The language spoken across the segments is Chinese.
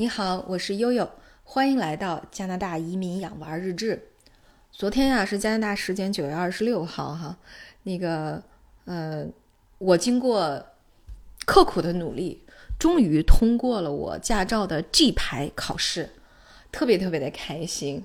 你好，我是悠悠，欢迎来到加拿大移民养娃日志。昨天呀是加拿大时间九月二十六号哈，那个呃，我经过刻苦的努力，终于通过了我驾照的 G 牌考试，特别特别的开心。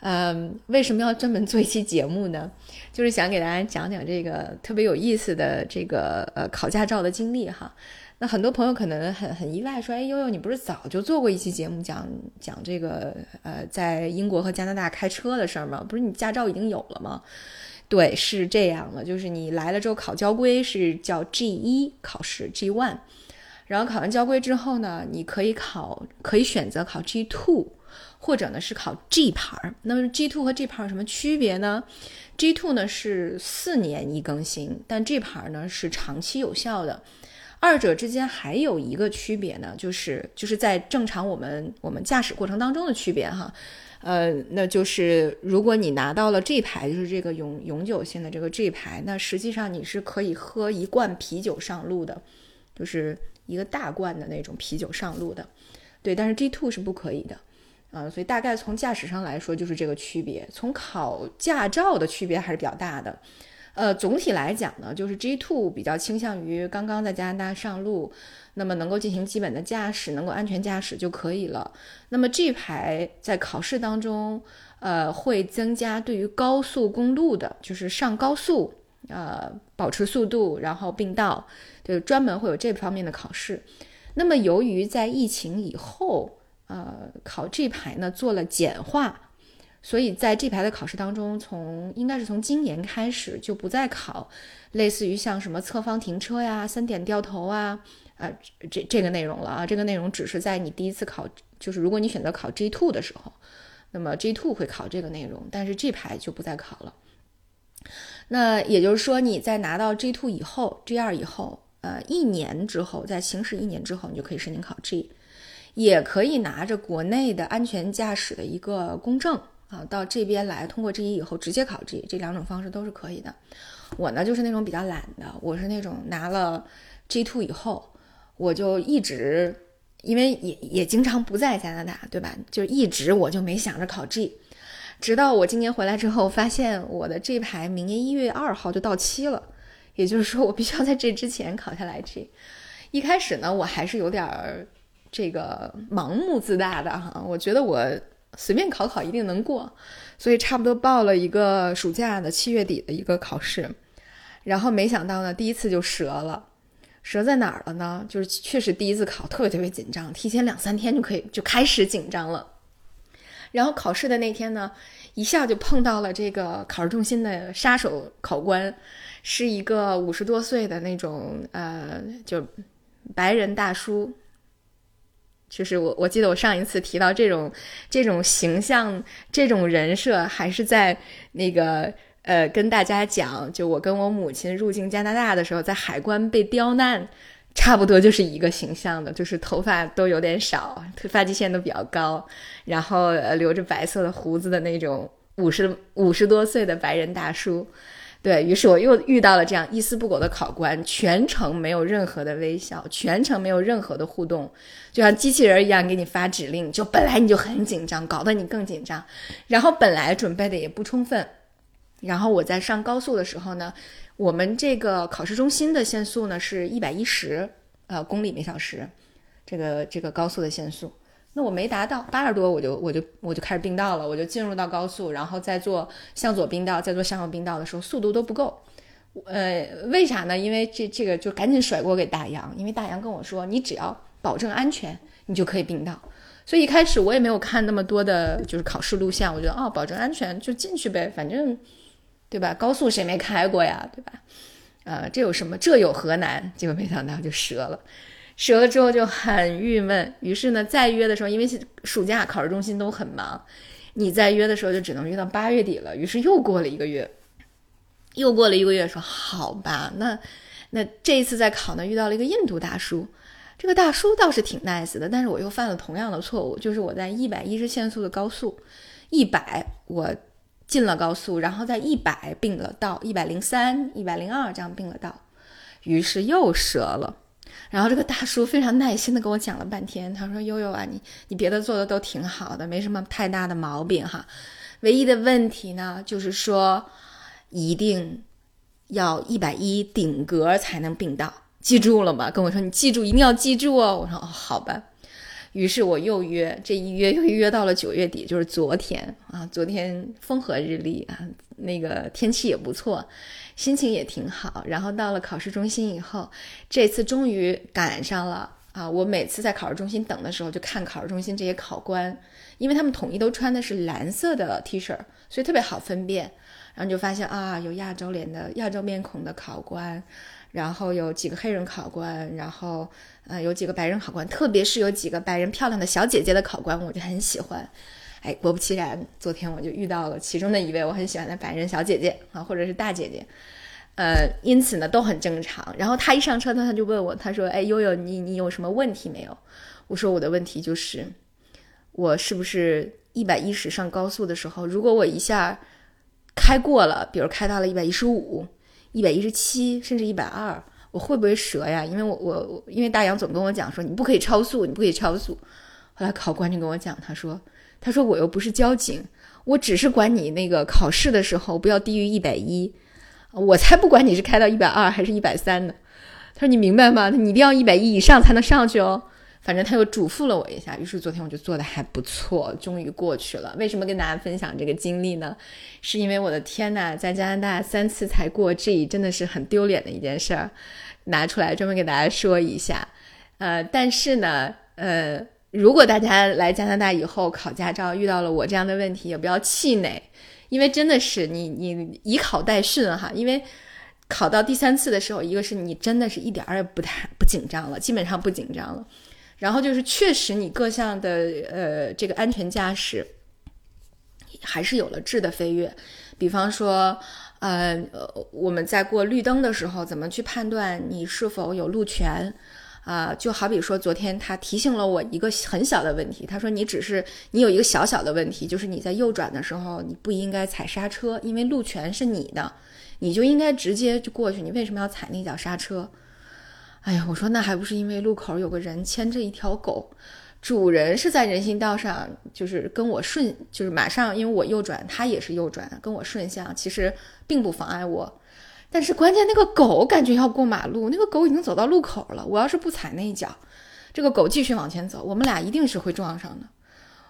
嗯，为什么要专门做一期节目呢？就是想给大家讲讲这个特别有意思的这个呃考驾照的经历哈。那很多朋友可能很很意外，说：“哎，悠悠，你不是早就做过一期节目讲讲这个呃，在英国和加拿大开车的事儿吗？不是你驾照已经有了吗？”对，是这样的，就是你来了之后考交规是叫 G 一考试 G one，然后考完交规之后呢，你可以考，可以选择考 G two，或者呢是考 G 牌。那么 G two 和 G 牌有什么区别呢？G two 呢是四年一更新，但 G 牌呢是长期有效的。二者之间还有一个区别呢，就是就是在正常我们我们驾驶过程当中的区别哈，呃，那就是如果你拿到了 G 牌，就是这个永永久性的这个 G 牌，那实际上你是可以喝一罐啤酒上路的，就是一个大罐的那种啤酒上路的，对，但是 G two 是不可以的，啊，所以大概从驾驶上来说就是这个区别，从考驾照的区别还是比较大的。呃，总体来讲呢，就是 G two 比较倾向于刚刚在加拿大上路，那么能够进行基本的驾驶，能够安全驾驶就可以了。那么 G 牌在考试当中，呃，会增加对于高速公路的，就是上高速，呃，保持速度，然后并道，就专门会有这方面的考试。那么由于在疫情以后，呃，考 G 牌呢做了简化。所以在这排的考试当中，从应该是从今年开始就不再考类似于像什么侧方停车呀、三点掉头啊，啊这这个内容了啊。这个内容只是在你第一次考，就是如果你选择考 G two 的时候，那么 G two 会考这个内容，但是这排就不再考了。那也就是说，你在拿到 G two 以后，G 二以后，呃，一年之后，在行驶一年之后，你就可以申请考 G，也可以拿着国内的安全驾驶的一个公证。啊，到这边来通过 G 一以后直接考 G，这两种方式都是可以的。我呢就是那种比较懒的，我是那种拿了 G two 以后，我就一直，因为也也经常不在加拿大，对吧？就一直我就没想着考 G，直到我今年回来之后，发现我的这牌明年一月二号就到期了，也就是说我必须要在这之前考下来 G。一开始呢，我还是有点儿这个盲目自大的哈，我觉得我。随便考考一定能过，所以差不多报了一个暑假的七月底的一个考试，然后没想到呢，第一次就折了。折在哪儿了呢？就是确实第一次考特别特别紧张，提前两三天就可以就开始紧张了。然后考试的那天呢，一下就碰到了这个考试中心的杀手考官，是一个五十多岁的那种呃，就白人大叔。就是我，我记得我上一次提到这种这种形象、这种人设，还是在那个呃跟大家讲，就我跟我母亲入境加拿大的时候，在海关被刁难，差不多就是一个形象的，就是头发都有点少，发际线都比较高，然后呃留着白色的胡子的那种五十五十多岁的白人大叔。对于是，我又遇到了这样一丝不苟的考官，全程没有任何的微笑，全程没有任何的互动，就像机器人一样给你发指令。就本来你就很紧张，搞得你更紧张，然后本来准备的也不充分。然后我在上高速的时候呢，我们这个考试中心的限速呢是一百一十呃公里每小时，这个这个高速的限速。那我没达到八十多，我就我就我就开始并道了，我就进入到高速，然后再做向左并道，再做向右并道的时候，速度都不够。呃，为啥呢？因为这这个就赶紧甩锅给大洋，因为大洋跟我说，你只要保证安全，你就可以并道。所以一开始我也没有看那么多的，就是考试录像，我觉得哦，保证安全就进去呗，反正对吧？高速谁没开过呀，对吧？呃，这有什么？这有何难？结果没想到就折了。折了之后就很郁闷，于是呢，再约的时候，因为暑假考试中心都很忙，你再约的时候就只能约到八月底了。于是又过了一个月，又过了一个月，说好吧，那那这一次再考呢，遇到了一个印度大叔，这个大叔倒是挺 nice 的，但是我又犯了同样的错误，就是我在一百一十限速的高速，一百我进了高速，然后在一百并了道，一百零三、一百零二这样并了道，于是又折了。然后这个大叔非常耐心的跟我讲了半天，他说：“悠悠啊，你你别的做的都挺好的，没什么太大的毛病哈，唯一的问题呢，就是说一定要一百一顶格才能并到，记住了吗？跟我说你记住，一定要记住哦。我说哦，好吧。于是我又约，这一约又约到了九月底，就是昨天啊，昨天风和日丽啊，那个天气也不错。”心情也挺好，然后到了考试中心以后，这次终于赶上了啊！我每次在考试中心等的时候，就看考试中心这些考官，因为他们统一都穿的是蓝色的 T 恤，所以特别好分辨。然后就发现啊，有亚洲脸的、亚洲面孔的考官，然后有几个黑人考官，然后呃有几个白人考官，特别是有几个白人漂亮的小姐姐的考官，我就很喜欢。哎，果不其然，昨天我就遇到了其中的一位我很喜欢的白人小姐姐啊，或者是大姐姐，呃，因此呢都很正常。然后她一上车呢，她就问我，她说：“哎，悠悠，你你有什么问题没有？”我说：“我的问题就是，我是不是一百一十上高速的时候，如果我一下开过了，比如开到了一百一十五、一百一十七，甚至一百二，我会不会折呀？因为我我因为大洋总跟我讲说你不可以超速，你不可以超速。后来考官就跟我讲，他说。”他说：“我又不是交警，我只是管你那个考试的时候不要低于一百一，我才不管你是开到一百二还是一百三呢。”他说：“你明白吗？你一定要一百一以上才能上去哦。”反正他又嘱咐了我一下。于是昨天我就做的还不错，终于过去了。为什么跟大家分享这个经历呢？是因为我的天呐，在加拿大三次才过 G，真的是很丢脸的一件事儿，拿出来专门给大家说一下。呃，但是呢，呃。如果大家来加拿大以后考驾照遇到了我这样的问题，也不要气馁，因为真的是你你以考代训哈。因为考到第三次的时候，一个是你真的是一点儿也不太不紧张了，基本上不紧张了。然后就是确实你各项的呃这个安全驾驶还是有了质的飞跃。比方说呃我们在过绿灯的时候，怎么去判断你是否有路权？啊，就好比说，昨天他提醒了我一个很小的问题。他说：“你只是你有一个小小的问题，就是你在右转的时候，你不应该踩刹车，因为路权是你的，你就应该直接就过去。你为什么要踩那脚刹车？”哎呀，我说那还不是因为路口有个人牵着一条狗，主人是在人行道上，就是跟我顺，就是马上因为我右转，他也是右转，跟我顺向，其实并不妨碍我。但是关键那个狗感觉要过马路，那个狗已经走到路口了。我要是不踩那一脚，这个狗继续往前走，我们俩一定是会撞上的。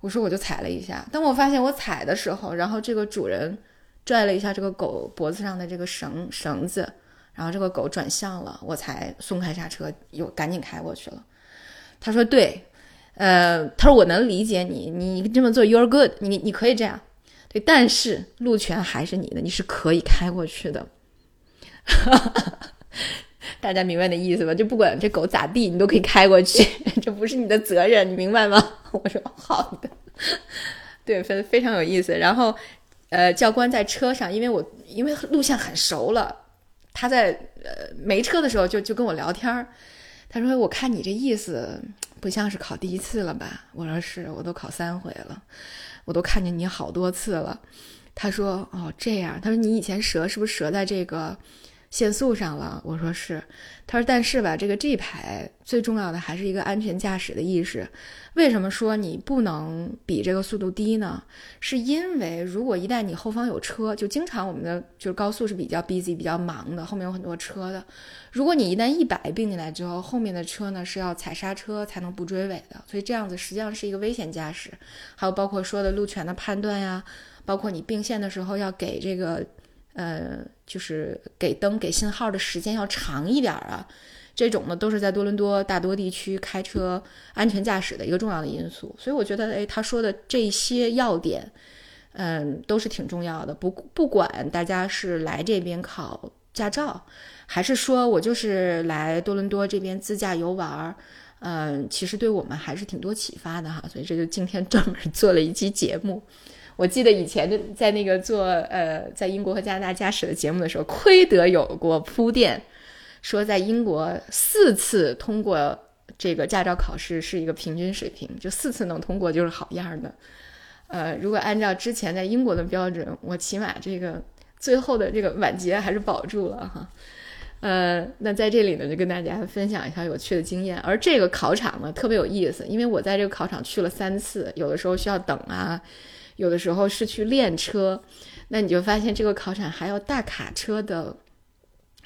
我说我就踩了一下，当我发现我踩的时候，然后这个主人拽了一下这个狗脖子上的这个绳绳子，然后这个狗转向了，我才松开刹车，又赶紧开过去了。他说对，呃，他说我能理解你，你这么做，you're good，你你可以这样，对，但是路权还是你的，你是可以开过去的。哈哈，大家明白那意思吧？就不管这狗咋地，你都可以开过去，这不是你的责任，你明白吗？我说好的，对，非非常有意思。然后，呃，教官在车上，因为我因为路线很熟了，他在呃没车的时候就就跟我聊天儿。他说：“我看你这意思不像是考第一次了吧？”我说：“是，我都考三回了，我都看见你好多次了。”他说：“哦，这样。”他说：“你以前折是不是折在这个？”限速上了，我说是，他说但是吧，这个 G 牌最重要的还是一个安全驾驶的意识。为什么说你不能比这个速度低呢？是因为如果一旦你后方有车，就经常我们的就是高速是比较 busy、比较忙的，后面有很多车的。如果你一旦一百并进来之后，后面的车呢是要踩刹车才能不追尾的，所以这样子实际上是一个危险驾驶。还有包括说的路权的判断呀，包括你并线的时候要给这个。呃，就是给灯给信号的时间要长一点啊，这种呢都是在多伦多大多地区开车安全驾驶的一个重要的因素。所以我觉得，哎，他说的这些要点，嗯，都是挺重要的。不不管大家是来这边考驾照，还是说我就是来多伦多这边自驾游玩，嗯，其实对我们还是挺多启发的哈。所以这就今天专门做了一期节目。我记得以前的在那个做呃在英国和加拿大驾驶的节目的时候，亏得有过铺垫，说在英国四次通过这个驾照考试是一个平均水平，就四次能通过就是好样的。呃，如果按照之前在英国的标准，我起码这个最后的这个晚节还是保住了哈。呃，那在这里呢，就跟大家分享一下有趣的经验。而这个考场呢，特别有意思，因为我在这个考场去了三次，有的时候需要等啊，有的时候是去练车。那你就发现这个考场还有大卡车的，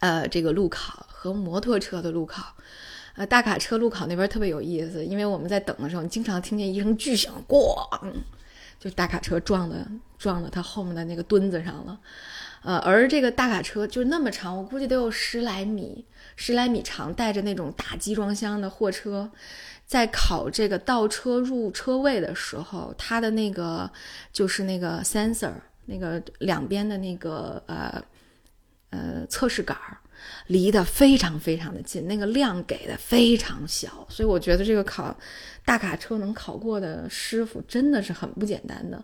呃，这个路考和摩托车的路考。呃，大卡车路考那边特别有意思，因为我们在等的时候，你经常听见一声巨响，咣，就大卡车撞的撞到他后面的那个墩子上了。呃，而这个大卡车就那么长，我估计得有十来米，十来米长，带着那种大集装箱的货车，在考这个倒车入车位的时候，它的那个就是那个 sensor，那个两边的那个呃呃测试杆儿，离得非常非常的近，那个量给的非常小，所以我觉得这个考大卡车能考过的师傅真的是很不简单的。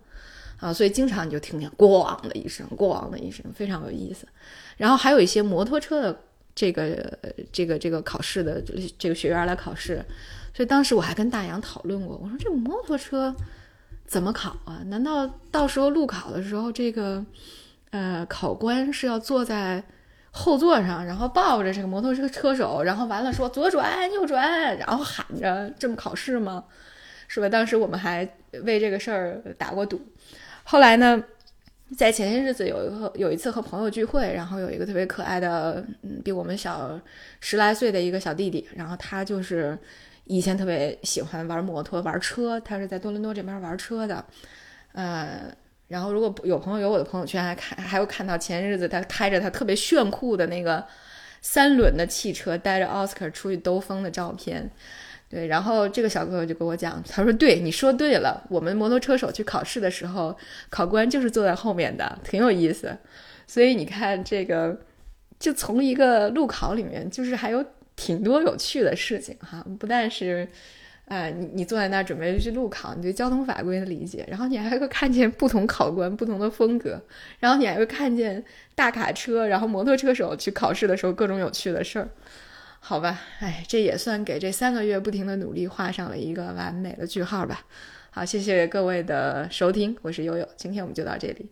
啊，所以经常你就听见“咣”的一声，“咣”的一声，非常有意思。然后还有一些摩托车的这个、这个、这个考试的这个学员来考试，所以当时我还跟大洋讨论过，我说这摩托车怎么考啊？难道到时候路考的时候，这个呃考官是要坐在后座上，然后抱着这个摩托车车手，然后完了说左转右转，然后喊着这么考试吗？是吧？当时我们还为这个事儿打过赌。后来呢，在前些日子有一个有一次和朋友聚会，然后有一个特别可爱的，嗯，比我们小十来岁的一个小弟弟，然后他就是以前特别喜欢玩摩托、玩车，他是在多伦多这边玩车的，呃，然后如果有朋友有我的朋友圈，还看还有看到前些日子他开着他特别炫酷的那个三轮的汽车，带着奥斯卡出去兜风的照片。对，然后这个小哥哥就跟我讲，他说：“对，你说对了，我们摩托车手去考试的时候，考官就是坐在后面的，挺有意思。所以你看，这个就从一个路考里面，就是还有挺多有趣的事情哈。不但是，哎，你你坐在那儿准备去路考，你对交通法规的理解，然后你还会看见不同考官不同的风格，然后你还会看见大卡车，然后摩托车手去考试的时候各种有趣的事儿。”好吧，哎，这也算给这三个月不停的努力画上了一个完美的句号吧。好，谢谢各位的收听，我是悠悠，今天我们就到这里。